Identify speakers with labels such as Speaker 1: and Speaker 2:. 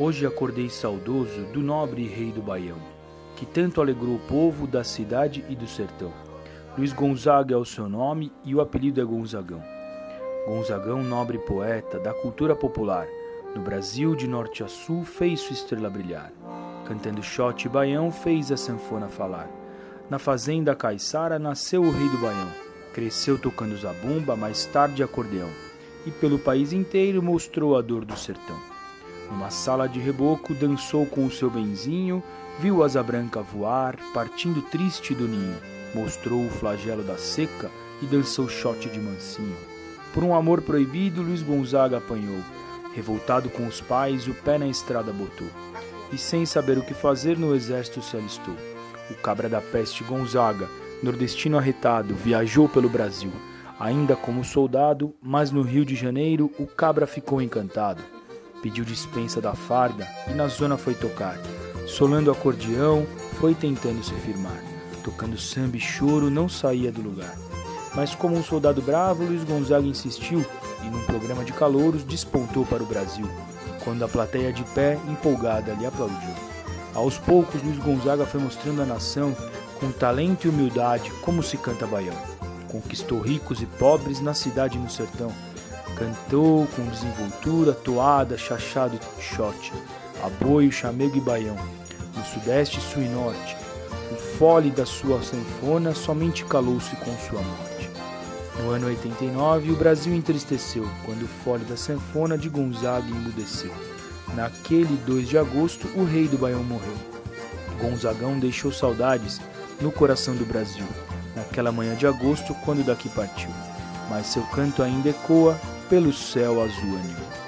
Speaker 1: Hoje acordei saudoso do nobre rei do Baião, que tanto alegrou o povo da cidade e do sertão. Luiz Gonzaga é o seu nome e o apelido é Gonzagão. Gonzagão, nobre poeta da cultura popular, no Brasil de norte a sul fez sua estrela brilhar. Cantando shot e baião fez a sanfona falar. Na fazenda caiçara nasceu o rei do Baião. Cresceu tocando zabumba, mais tarde acordeão. E pelo país inteiro mostrou a dor do sertão. Numa sala de reboco dançou com o seu benzinho, viu asa branca voar, partindo triste do ninho. Mostrou o flagelo da seca e dançou shot de mansinho. Por um amor proibido, Luiz Gonzaga apanhou. Revoltado com os pais, o pé na estrada botou. E sem saber o que fazer, no exército se alistou. O cabra da peste Gonzaga, nordestino arretado, viajou pelo Brasil. Ainda como soldado, mas no Rio de Janeiro o cabra ficou encantado pediu dispensa da farda e na zona foi tocar. Solando acordeão, foi tentando se firmar. Tocando samba e choro, não saía do lugar. Mas como um soldado bravo, Luiz Gonzaga insistiu e num programa de calouros despontou para o Brasil, quando a plateia de pé, empolgada, lhe aplaudiu. Aos poucos, Luiz Gonzaga foi mostrando à nação, com talento e humildade, como se canta baião. Conquistou ricos e pobres na cidade e no sertão Cantou com desenvoltura, toada, chachado e shot, aboio, chamego e baião. No sudeste, sul e norte, o fole da sua sanfona somente calou-se com sua morte. No ano 89, o Brasil entristeceu quando o fole da sanfona de Gonzaga emudeceu. Naquele 2 de agosto, o rei do Baião morreu. Gonzagão deixou saudades no coração do Brasil, naquela manhã de agosto, quando daqui partiu. Mas seu canto ainda ecoa pelo céu azul anil.